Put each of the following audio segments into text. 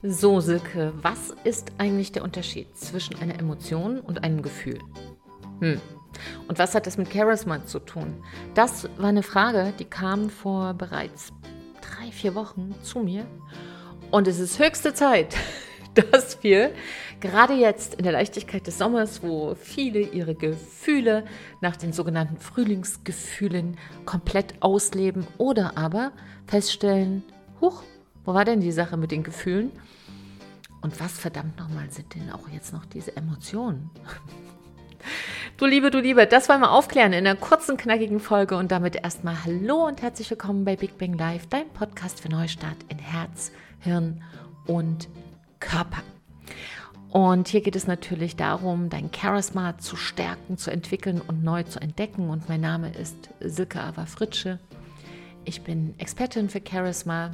So, Silke, was ist eigentlich der Unterschied zwischen einer Emotion und einem Gefühl? Hm. Und was hat das mit Charisma zu tun? Das war eine Frage, die kam vor bereits drei, vier Wochen zu mir. Und es ist höchste Zeit, dass wir gerade jetzt in der Leichtigkeit des Sommers, wo viele ihre Gefühle nach den sogenannten Frühlingsgefühlen komplett ausleben oder aber feststellen, huch, wo war denn die Sache mit den Gefühlen? Und was verdammt nochmal sind denn auch jetzt noch diese Emotionen? Du Liebe, du Liebe, das wollen wir aufklären in einer kurzen, knackigen Folge und damit erstmal Hallo und herzlich willkommen bei Big Bang Live, dein Podcast für Neustart in Herz, Hirn und Körper. Und hier geht es natürlich darum, dein Charisma zu stärken, zu entwickeln und neu zu entdecken. Und mein Name ist Silke Ava Fritsche. Ich bin Expertin für Charisma,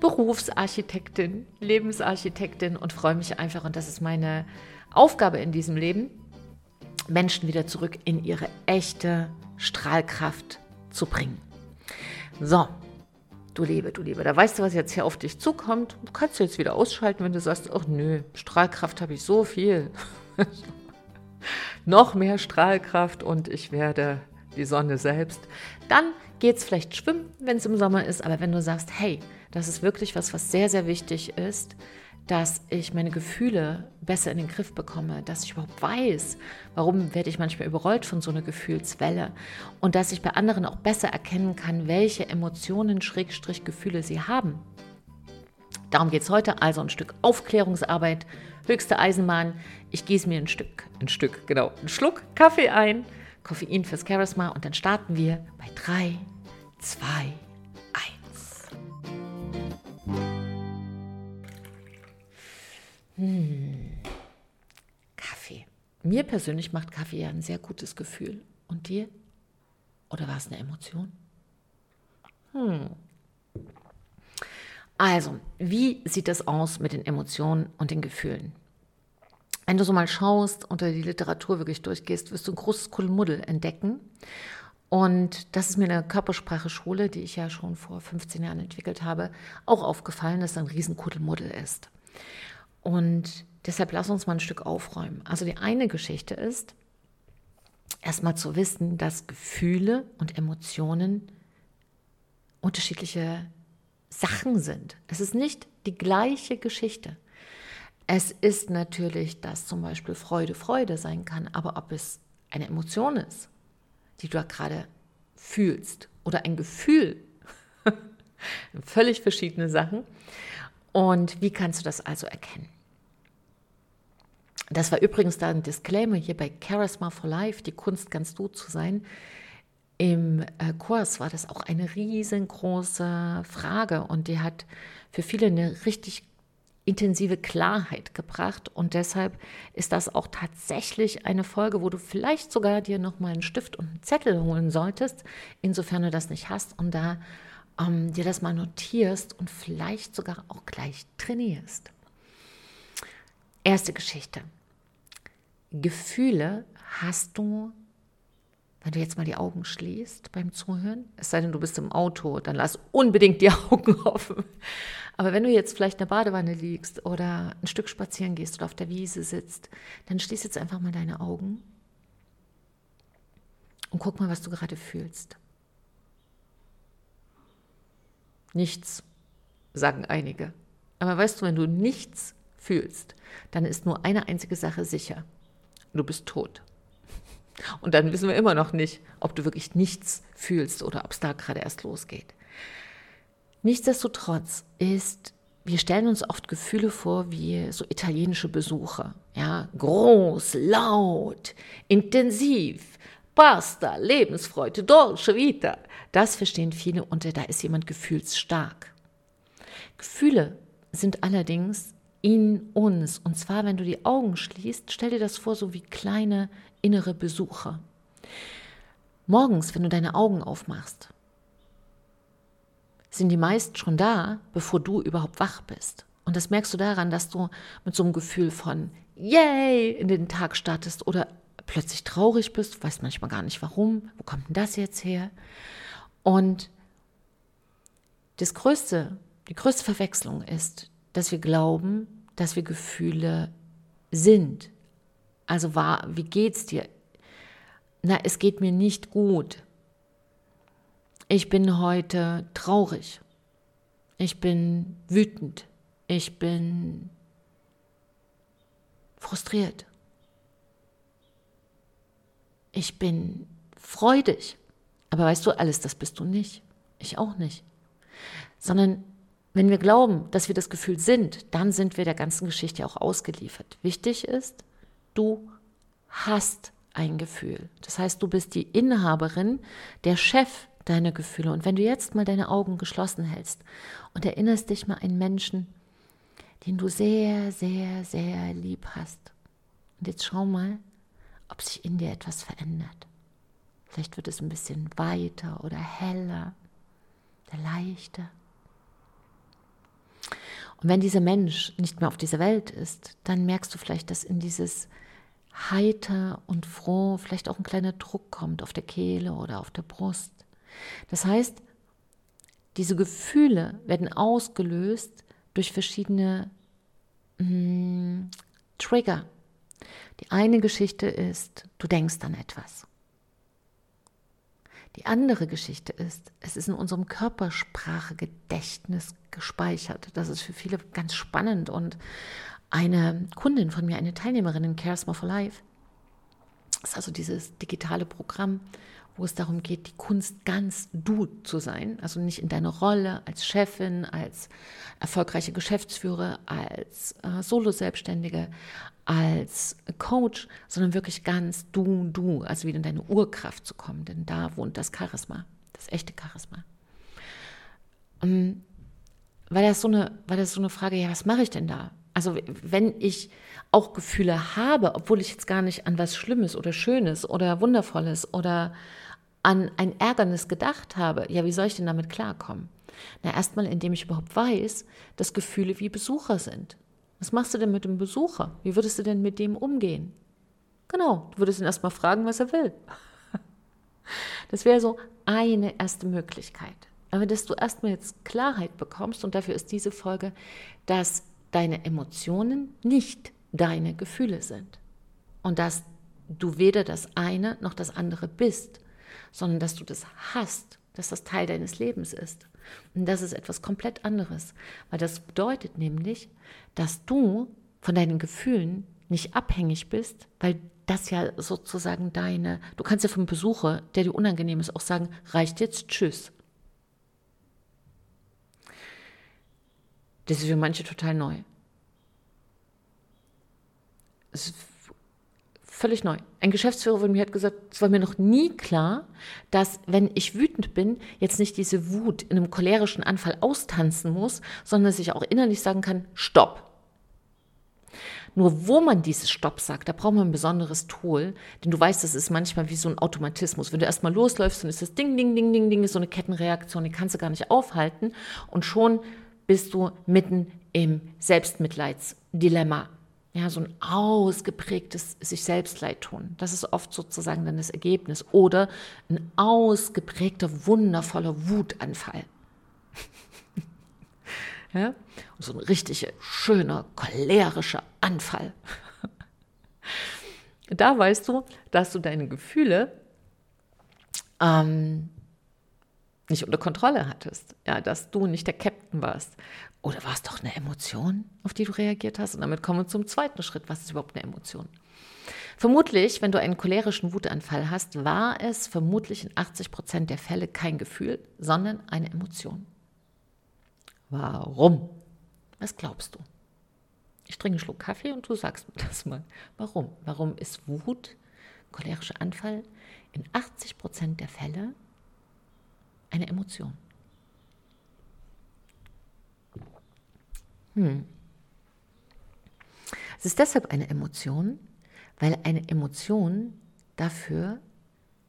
Berufsarchitektin, Lebensarchitektin und freue mich einfach, und das ist meine Aufgabe in diesem Leben, Menschen wieder zurück in ihre echte Strahlkraft zu bringen. So, du Liebe, du Liebe, da weißt du, was jetzt hier auf dich zukommt. Du kannst jetzt wieder ausschalten, wenn du sagst, ach nö, Strahlkraft habe ich so viel. Noch mehr Strahlkraft und ich werde die Sonne selbst. Dann geht es vielleicht schwimmen, wenn es im Sommer ist, aber wenn du sagst, hey, das ist wirklich was, was sehr, sehr wichtig ist, dass ich meine Gefühle besser in den Griff bekomme, dass ich überhaupt weiß, warum werde ich manchmal überrollt von so einer Gefühlswelle und dass ich bei anderen auch besser erkennen kann, welche Emotionen, Schrägstrich, Gefühle sie haben. Darum geht es heute, also ein Stück Aufklärungsarbeit, höchste Eisenbahn. Ich gieße mir ein Stück, ein Stück, genau, einen Schluck Kaffee ein, Koffein fürs Charisma und dann starten wir bei 3, 2, 1. Hm. Kaffee. Mir persönlich macht Kaffee ja ein sehr gutes Gefühl. Und dir? Oder war es eine Emotion? Hm. Also, wie sieht das aus mit den Emotionen und den Gefühlen? Wenn du so mal schaust, unter die Literatur wirklich durchgehst, wirst du ein großes Kuddelmuddel entdecken. Und das ist mir in der Körpersprache-Schule, die ich ja schon vor 15 Jahren entwickelt habe, auch aufgefallen, dass da ein riesen Kuddelmuddel ist. Und deshalb lass uns mal ein Stück aufräumen. Also die eine Geschichte ist, erstmal zu wissen, dass Gefühle und Emotionen unterschiedliche Sachen sind. Es ist nicht die gleiche Geschichte. Es ist natürlich, dass zum Beispiel Freude Freude sein kann, aber ob es eine Emotion ist, die du gerade fühlst oder ein Gefühl, völlig verschiedene Sachen. Und wie kannst du das also erkennen? Das war übrigens da ein Disclaimer hier bei Charisma for Life, die Kunst ganz du zu sein. Im äh, Kurs war das auch eine riesengroße Frage und die hat für viele eine richtig intensive Klarheit gebracht und deshalb ist das auch tatsächlich eine Folge, wo du vielleicht sogar dir noch mal einen Stift und einen Zettel holen solltest, insofern du das nicht hast und da ähm, dir das mal notierst und vielleicht sogar auch gleich trainierst. Erste Geschichte. Gefühle hast du, wenn du jetzt mal die Augen schließt beim Zuhören, es sei denn, du bist im Auto, dann lass unbedingt die Augen offen. Aber wenn du jetzt vielleicht in der Badewanne liegst oder ein Stück spazieren gehst oder auf der Wiese sitzt, dann schließ jetzt einfach mal deine Augen und guck mal, was du gerade fühlst. Nichts, sagen einige. Aber weißt du, wenn du nichts fühlst, dann ist nur eine einzige Sache sicher. Du bist tot. Und dann wissen wir immer noch nicht, ob du wirklich nichts fühlst oder ob es da gerade erst losgeht. Nichtsdestotrotz ist, wir stellen uns oft Gefühle vor wie so italienische Besucher. Ja, groß, laut, intensiv, Pasta, Lebensfreude, Dolce Vita. Das verstehen viele unter, da ist jemand gefühlsstark. Gefühle sind allerdings in uns. Und zwar, wenn du die Augen schließt, stell dir das vor, so wie kleine innere Besucher. Morgens, wenn du deine Augen aufmachst, sind die meist schon da, bevor du überhaupt wach bist. Und das merkst du daran, dass du mit so einem Gefühl von Yay in den Tag startest oder plötzlich traurig bist, weißt manchmal gar nicht warum, wo kommt denn das jetzt her? Und das größte, die größte Verwechslung ist, dass wir glauben, dass wir Gefühle sind. Also war, wie geht's dir? Na, es geht mir nicht gut. Ich bin heute traurig. Ich bin wütend. Ich bin frustriert. Ich bin freudig. Aber weißt du, alles das bist du nicht. Ich auch nicht. Sondern wenn wir glauben, dass wir das Gefühl sind, dann sind wir der ganzen Geschichte auch ausgeliefert. Wichtig ist, du hast ein Gefühl. Das heißt, du bist die Inhaberin, der Chef deiner Gefühle. Und wenn du jetzt mal deine Augen geschlossen hältst und erinnerst dich mal an einen Menschen, den du sehr, sehr, sehr lieb hast. Und jetzt schau mal, ob sich in dir etwas verändert. Vielleicht wird es ein bisschen weiter oder heller, oder leichter. Und wenn dieser Mensch nicht mehr auf dieser Welt ist, dann merkst du vielleicht, dass in dieses heiter und froh vielleicht auch ein kleiner Druck kommt auf der Kehle oder auf der Brust. Das heißt, diese Gefühle werden ausgelöst durch verschiedene mh, hm, Trigger. Die eine Geschichte ist, du denkst an etwas. Die andere Geschichte ist, es ist in unserem Körpersprachegedächtnis gespeichert. Das ist für viele ganz spannend. Und eine Kundin von mir, eine Teilnehmerin in Charisma for Life, ist also dieses digitale Programm, wo es darum geht, die Kunst ganz du zu sein, also nicht in deiner Rolle als Chefin, als erfolgreiche Geschäftsführer, als äh, Solo-Selbstständige, als Coach, sondern wirklich ganz du, du, also wieder in deine Urkraft zu kommen, denn da wohnt das Charisma, das echte Charisma. Und ähm, weil das so eine, weil das so eine Frage, ja, was mache ich denn da? Also wenn ich auch Gefühle habe, obwohl ich jetzt gar nicht an was Schlimmes oder Schönes oder Wundervolles oder an ein Ärgernis gedacht habe, ja, wie soll ich denn damit klarkommen? Na, erstmal, indem ich überhaupt weiß, dass Gefühle wie Besucher sind. Was machst du denn mit dem Besucher? Wie würdest du denn mit dem umgehen? Genau, du würdest ihn erstmal fragen, was er will. Das wäre so eine erste Möglichkeit. Aber dass du erstmal jetzt Klarheit bekommst, und dafür ist diese Folge, dass deine Emotionen nicht deine Gefühle sind. Und dass du weder das eine noch das andere bist, sondern dass du das hast, dass das Teil deines Lebens ist. Und das ist etwas komplett anderes, weil das bedeutet nämlich, dass du von deinen Gefühlen nicht abhängig bist, weil das ja sozusagen deine, du kannst ja vom Besucher, der dir unangenehm ist, auch sagen, reicht jetzt, tschüss. Das ist für manche total neu. Es ist völlig neu. Ein Geschäftsführer von mir hat gesagt, es war mir noch nie klar, dass wenn ich wütend bin, jetzt nicht diese Wut in einem cholerischen Anfall austanzen muss, sondern dass ich auch innerlich sagen kann, stopp. Nur wo man dieses Stopp sagt, da braucht man ein besonderes Tool, denn du weißt, das ist manchmal wie so ein Automatismus. Wenn du erstmal losläufst, dann ist das Ding, Ding, Ding, Ding, Ding, ist so eine Kettenreaktion, die kannst du gar nicht aufhalten und schon bist du mitten im Selbstmitleidsdilemma. Ja, so ein ausgeprägtes sich selbst leid tun. Das ist oft sozusagen dann das Ergebnis. Oder ein ausgeprägter, wundervoller Wutanfall. ja? so ein richtig schöner, cholerischer Anfall. da weißt du, dass du deine Gefühle ähm, nicht unter Kontrolle hattest, ja, dass du nicht der Captain warst. Oder war es doch eine Emotion, auf die du reagiert hast? Und damit kommen wir zum zweiten Schritt. Was ist überhaupt eine Emotion? Vermutlich, wenn du einen cholerischen Wutanfall hast, war es vermutlich in 80 Prozent der Fälle kein Gefühl, sondern eine Emotion. Warum? Was glaubst du? Ich trinke einen Schluck Kaffee und du sagst mir das mal. Warum? Warum ist Wut, cholerischer Anfall, in 80 Prozent der Fälle eine Emotion. Hm. Es ist deshalb eine Emotion, weil eine Emotion dafür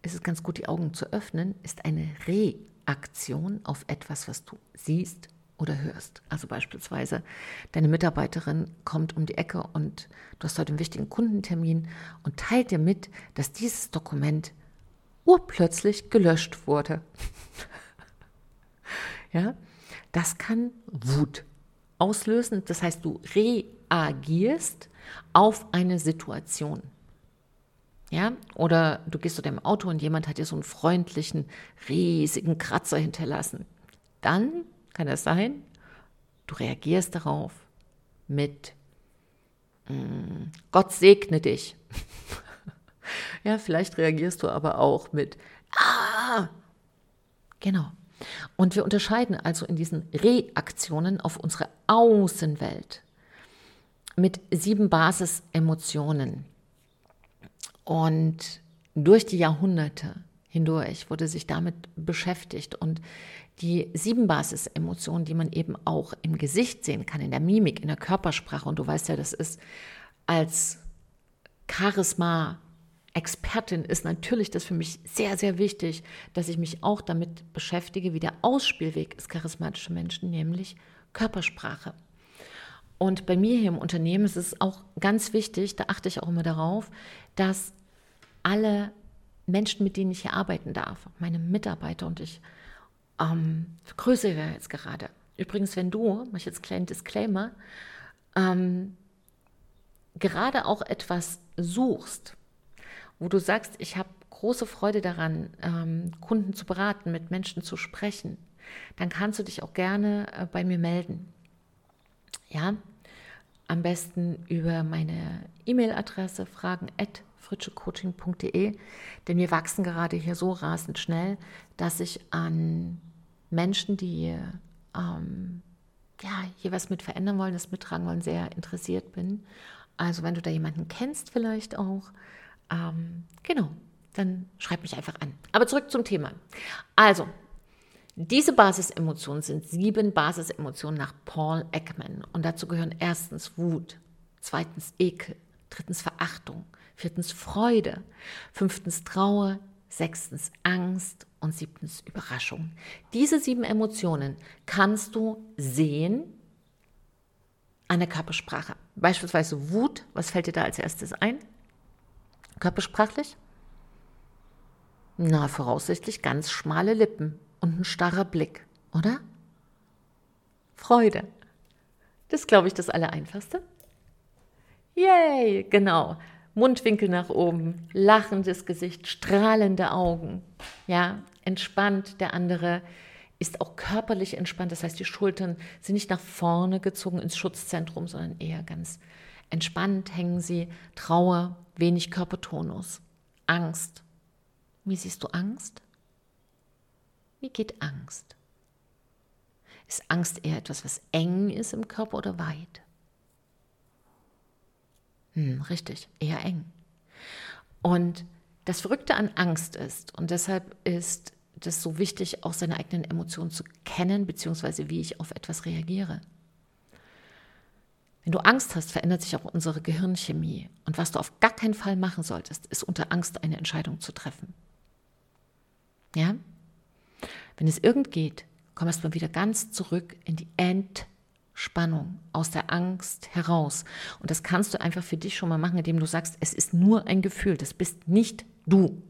ist es ganz gut, die Augen zu öffnen, ist eine Reaktion auf etwas, was du siehst oder hörst. Also beispielsweise, deine Mitarbeiterin kommt um die Ecke und du hast heute einen wichtigen Kundentermin und teilt dir mit, dass dieses Dokument urplötzlich gelöscht wurde. Ja, das kann Wut auslösen. Das heißt, du reagierst auf eine Situation. Ja, oder du gehst zu deinem Auto und jemand hat dir so einen freundlichen, riesigen Kratzer hinterlassen. Dann kann es sein, du reagierst darauf mit mm, Gott segne dich. ja, vielleicht reagierst du aber auch mit Ah! Genau. Und wir unterscheiden also in diesen Reaktionen auf unsere Außenwelt mit sieben Basisemotionen. Und durch die Jahrhunderte hindurch wurde sich damit beschäftigt und die sieben Basisemotionen, die man eben auch im Gesicht sehen kann, in der Mimik, in der Körpersprache, und du weißt ja, das ist als Charisma Expertin ist natürlich das für mich sehr, sehr wichtig, dass ich mich auch damit beschäftige, wie der Ausspielweg ist charismatische Menschen, nämlich Körpersprache. Und bei mir hier im Unternehmen ist es auch ganz wichtig, da achte ich auch immer darauf, dass alle Menschen, mit denen ich hier arbeiten darf, meine Mitarbeiter und ich ähm, vergrößere jetzt gerade. Übrigens, wenn du, mache ich jetzt einen kleinen Disclaimer, ähm, gerade auch etwas suchst, wo du sagst, ich habe große Freude daran, ähm, Kunden zu beraten, mit Menschen zu sprechen, dann kannst du dich auch gerne äh, bei mir melden. Ja, am besten über meine E-Mail-Adresse fragen at fritschecoaching.de, denn wir wachsen gerade hier so rasend schnell, dass ich an Menschen, die ähm, ja, hier was mit verändern wollen, das mittragen wollen, sehr interessiert bin. Also wenn du da jemanden kennst vielleicht auch, ähm, genau, dann schreib mich einfach an. Aber zurück zum Thema. Also, diese Basisemotionen sind sieben Basisemotionen nach Paul Ekman. Und dazu gehören erstens Wut, zweitens Ekel, drittens Verachtung, viertens Freude, fünftens Trauer, sechstens Angst und siebtens Überraschung. Diese sieben Emotionen kannst du sehen an der Körpersprache. Beispielsweise Wut, was fällt dir da als erstes ein? Körpersprachlich? Na, voraussichtlich ganz schmale Lippen und ein starrer Blick, oder? Freude. Das glaube ich das Allereinfachste. Yay, genau. Mundwinkel nach oben, lachendes Gesicht, strahlende Augen. Ja, entspannt. Der andere ist auch körperlich entspannt. Das heißt, die Schultern sind nicht nach vorne gezogen ins Schutzzentrum, sondern eher ganz entspannt hängen sie. Trauer, wenig Körpertonus. Angst. Wie siehst du Angst? Wie geht Angst? Ist Angst eher etwas, was eng ist im Körper oder weit? Hm, richtig, eher eng. Und das Verrückte an Angst ist, und deshalb ist das so wichtig, auch seine eigenen Emotionen zu kennen, beziehungsweise wie ich auf etwas reagiere. Wenn du Angst hast, verändert sich auch unsere Gehirnchemie. Und was du auf gar keinen Fall machen solltest, ist unter Angst eine Entscheidung zu treffen. Ja? Wenn es irgend geht, komm erstmal wieder ganz zurück in die Entspannung, aus der Angst heraus. Und das kannst du einfach für dich schon mal machen, indem du sagst, es ist nur ein Gefühl, das bist nicht du.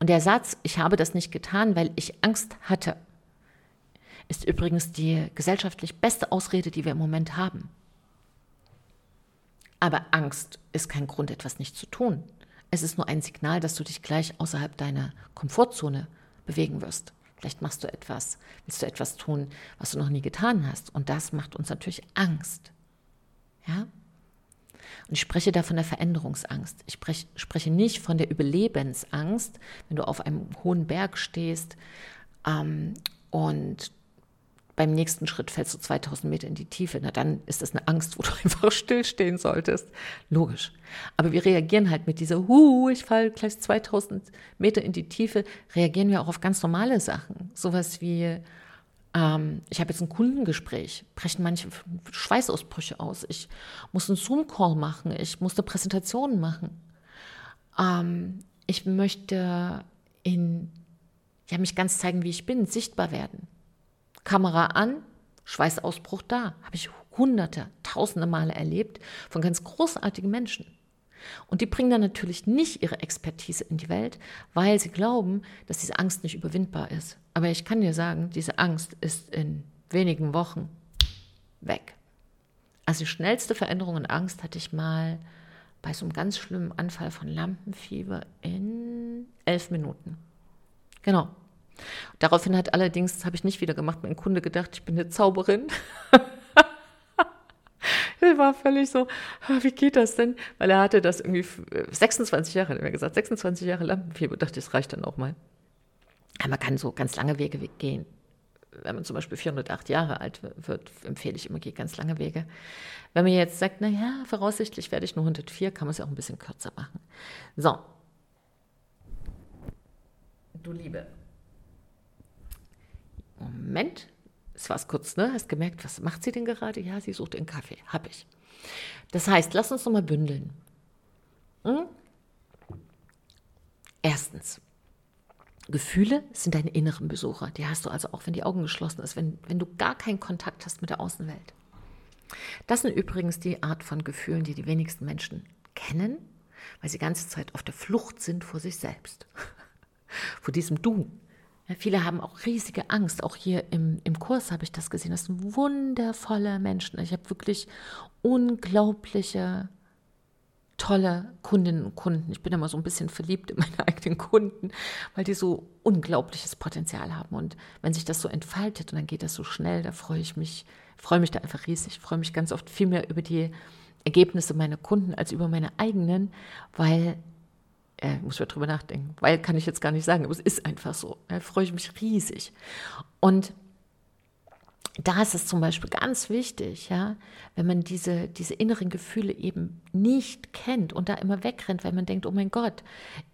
Und der Satz, ich habe das nicht getan, weil ich Angst hatte, ist übrigens die gesellschaftlich beste Ausrede, die wir im Moment haben. Aber Angst ist kein Grund, etwas nicht zu tun. Es ist nur ein Signal, dass du dich gleich außerhalb deiner Komfortzone bewegen wirst. Vielleicht machst du etwas, willst du etwas tun, was du noch nie getan hast. Und das macht uns natürlich Angst. Ja? Und ich spreche da von der Veränderungsangst. Ich spreche, spreche nicht von der Überlebensangst, wenn du auf einem hohen Berg stehst ähm, und beim nächsten Schritt fällst du 2000 Meter in die Tiefe. Na, dann ist das eine Angst, wo du einfach stillstehen solltest. Logisch. Aber wir reagieren halt mit dieser, hu, ich falle gleich 2000 Meter in die Tiefe, reagieren wir auch auf ganz normale Sachen. Sowas wie, ähm, ich habe jetzt ein Kundengespräch, brechen manche Schweißausbrüche aus. Ich muss einen Zoom-Call machen, ich musste Präsentationen machen. Ähm, ich möchte in, ja, mich ganz zeigen, wie ich bin, sichtbar werden. Kamera an, Schweißausbruch da. Habe ich hunderte, tausende Male erlebt von ganz großartigen Menschen. Und die bringen dann natürlich nicht ihre Expertise in die Welt, weil sie glauben, dass diese Angst nicht überwindbar ist. Aber ich kann dir sagen, diese Angst ist in wenigen Wochen weg. Also die schnellste Veränderung in Angst hatte ich mal bei so einem ganz schlimmen Anfall von Lampenfieber in elf Minuten. Genau. Daraufhin hat allerdings, das habe ich nicht wieder gemacht, mein Kunde gedacht, ich bin eine Zauberin. er war völlig so, wie geht das denn? Weil er hatte das irgendwie 26 Jahre, hat er mir gesagt, 26 Jahre Lampenfieber. Ich dachte, das reicht dann auch mal. Aber man kann so ganz lange Wege gehen. Wenn man zum Beispiel 408 Jahre alt wird, empfehle ich immer, geht ganz lange Wege. Wenn man jetzt sagt, naja, voraussichtlich werde ich nur 104, kann man es ja auch ein bisschen kürzer machen. So. Du Liebe. Moment, es war kurz, ne? Hast gemerkt, was macht sie denn gerade? Ja, sie sucht einen Kaffee. Hab ich. Das heißt, lass uns nochmal bündeln. Hm? Erstens, Gefühle sind deine inneren Besucher. Die hast du also auch, wenn die Augen geschlossen sind, wenn, wenn du gar keinen Kontakt hast mit der Außenwelt. Das sind übrigens die Art von Gefühlen, die die wenigsten Menschen kennen, weil sie die ganze Zeit auf der Flucht sind vor sich selbst, vor diesem Du. Viele haben auch riesige Angst. Auch hier im, im Kurs habe ich das gesehen. Das sind wundervolle Menschen. Ich habe wirklich unglaubliche tolle Kundinnen und Kunden. Ich bin immer so ein bisschen verliebt in meine eigenen Kunden, weil die so unglaubliches Potenzial haben. Und wenn sich das so entfaltet und dann geht das so schnell, da freue ich mich, freue mich da einfach riesig. Ich freue mich ganz oft viel mehr über die Ergebnisse meiner Kunden als über meine eigenen, weil äh, muss ich drüber nachdenken, weil kann ich jetzt gar nicht sagen, aber es ist einfach so. Da freue ich mich riesig. Und da ist es zum Beispiel ganz wichtig, ja, wenn man diese, diese inneren Gefühle eben nicht kennt und da immer wegrennt, weil man denkt, oh mein Gott,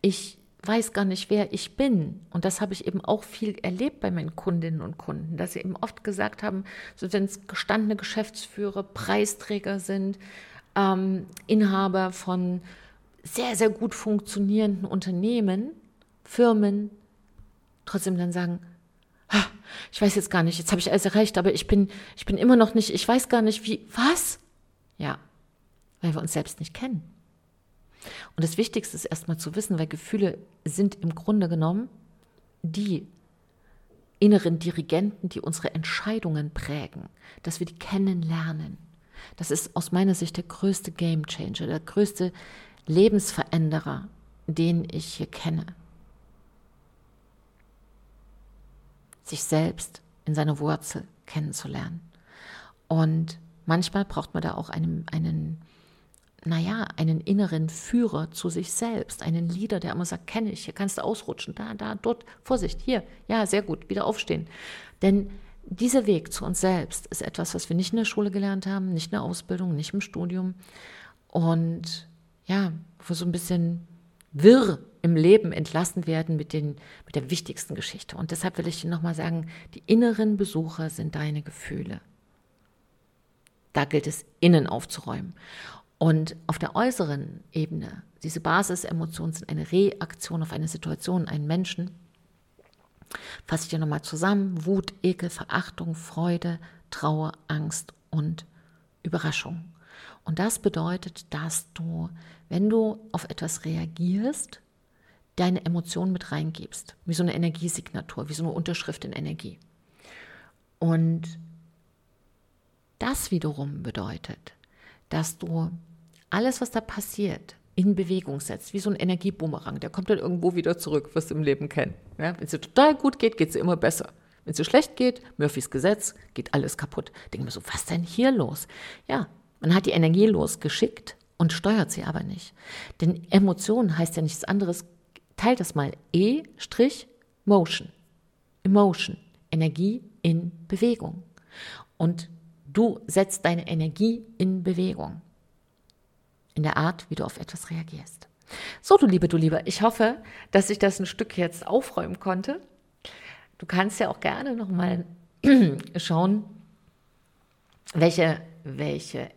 ich weiß gar nicht, wer ich bin. Und das habe ich eben auch viel erlebt bei meinen Kundinnen und Kunden, dass sie eben oft gesagt haben, so wenn es gestandene Geschäftsführer, Preisträger sind, ähm, Inhaber von sehr, sehr gut funktionierenden Unternehmen, Firmen, trotzdem dann sagen, ich weiß jetzt gar nicht, jetzt habe ich alles erreicht, aber ich bin, ich bin immer noch nicht, ich weiß gar nicht, wie, was? Ja, weil wir uns selbst nicht kennen. Und das Wichtigste ist erstmal zu wissen, weil Gefühle sind im Grunde genommen die inneren Dirigenten, die unsere Entscheidungen prägen, dass wir die kennenlernen. Das ist aus meiner Sicht der größte Game Changer, der größte Lebensveränderer, den ich hier kenne. sich selbst in seiner Wurzel kennenzulernen. Und manchmal braucht man da auch einen, einen, naja, einen inneren Führer zu sich selbst, einen Leader, der immer sagt, kenne ich, hier kannst du ausrutschen, da, da, dort, Vorsicht, hier, ja, sehr gut, wieder aufstehen. Denn dieser Weg zu uns selbst ist etwas, was wir nicht in der Schule gelernt haben, nicht in der Ausbildung, nicht im Studium. Und ja, wo so ein bisschen wirr im Leben entlassen werden mit, den, mit der wichtigsten Geschichte. Und deshalb will ich dir nochmal sagen, die inneren Besucher sind deine Gefühle. Da gilt es, innen aufzuräumen. Und auf der äußeren Ebene, diese Basisemotionen sind eine Reaktion auf eine Situation, einen Menschen. Fasse ich dir nochmal zusammen. Wut, Ekel, Verachtung, Freude, Trauer, Angst und Überraschung. Und das bedeutet, dass du, wenn du auf etwas reagierst, deine Emotionen mit reingibst, wie so eine Energiesignatur, wie so eine Unterschrift in Energie. Und das wiederum bedeutet, dass du alles, was da passiert, in Bewegung setzt, wie so ein Energiebumerang. Der kommt dann irgendwo wieder zurück, was du im Leben kennst. Ja, wenn es dir total gut geht, geht es dir immer besser. Wenn es dir schlecht geht, Murphys Gesetz, geht alles kaputt. Denke mir so, was denn hier los? Ja, man hat die Energie losgeschickt und steuert sie aber nicht. Denn Emotion heißt ja nichts anderes Teil das mal. E-Motion. Emotion. Energie in Bewegung. Und du setzt deine Energie in Bewegung. In der Art, wie du auf etwas reagierst. So, du Liebe, du Lieber, ich hoffe, dass ich das ein Stück jetzt aufräumen konnte. Du kannst ja auch gerne nochmal schauen, welche, welche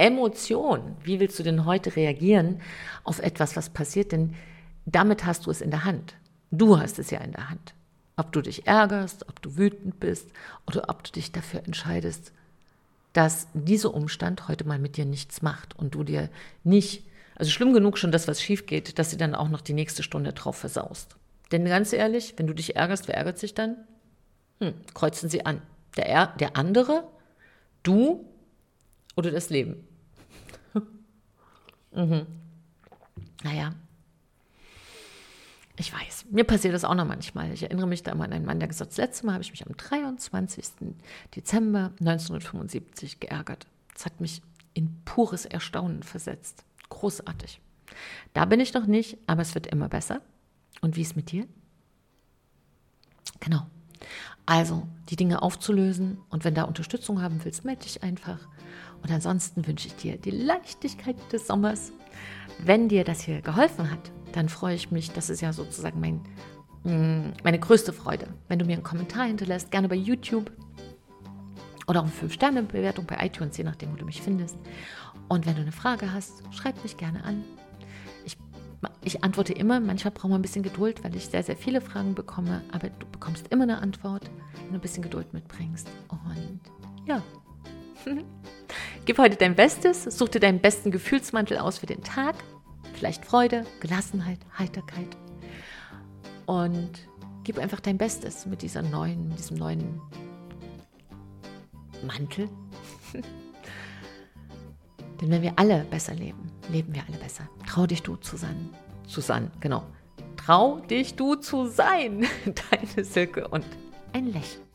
Emotion, wie willst du denn heute reagieren auf etwas, was passiert? Denn damit hast du es in der Hand. Du hast es ja in der Hand. Ob du dich ärgerst, ob du wütend bist oder ob du dich dafür entscheidest, dass dieser Umstand heute mal mit dir nichts macht und du dir nicht, also schlimm genug schon das, was schief geht, dass du dann auch noch die nächste Stunde drauf versaust. Denn ganz ehrlich, wenn du dich ärgerst, wer ärgert sich dann? Hm, kreuzen sie an. Der, der andere, du Oder das Leben. Mhm. Naja. Ich weiß, mir passiert das auch noch manchmal. Ich erinnere mich da immer an einen Mann, der gesagt hat, das letzte Mal habe ich mich am 23. Dezember 1975 geärgert. Das hat mich in pures Erstaunen versetzt. Großartig. Da bin ich noch nicht, aber es wird immer besser. Und wie ist mit dir? Genau. Also, die Dinge aufzulösen und wenn da Unterstützung haben willst, melde dich einfach. Und ansonsten wünsche ich dir die Leichtigkeit des Sommers. Wenn dir das hier geholfen hat, dann freue ich mich. Das ist ja sozusagen mein, mm, meine größte Freude. Wenn du mir einen Kommentar hinterlässt, gerne bei YouTube oder auch eine 5-Sterne-Bewertung bei iTunes, je nachdem, wo du mich findest. Und wenn du eine Frage hast, schreib mich gerne an. Ich, ich antworte immer, manchmal braucht man ein bisschen Geduld, weil ich sehr, sehr viele Fragen bekomme, aber du bekommst immer eine Antwort, wenn du ein bisschen Geduld mitbringst. Und ja. Gib heute dein Bestes, such dir deinen besten Gefühlsmantel aus für den Tag. Vielleicht Freude, Gelassenheit, Heiterkeit. Und gib einfach dein Bestes mit dieser neuen, diesem neuen Mantel. Denn wenn wir alle besser leben, leben wir alle besser. Trau dich du sein. Susanne, genau. Trau dich du zu sein. Deine Silke und ein Lächeln.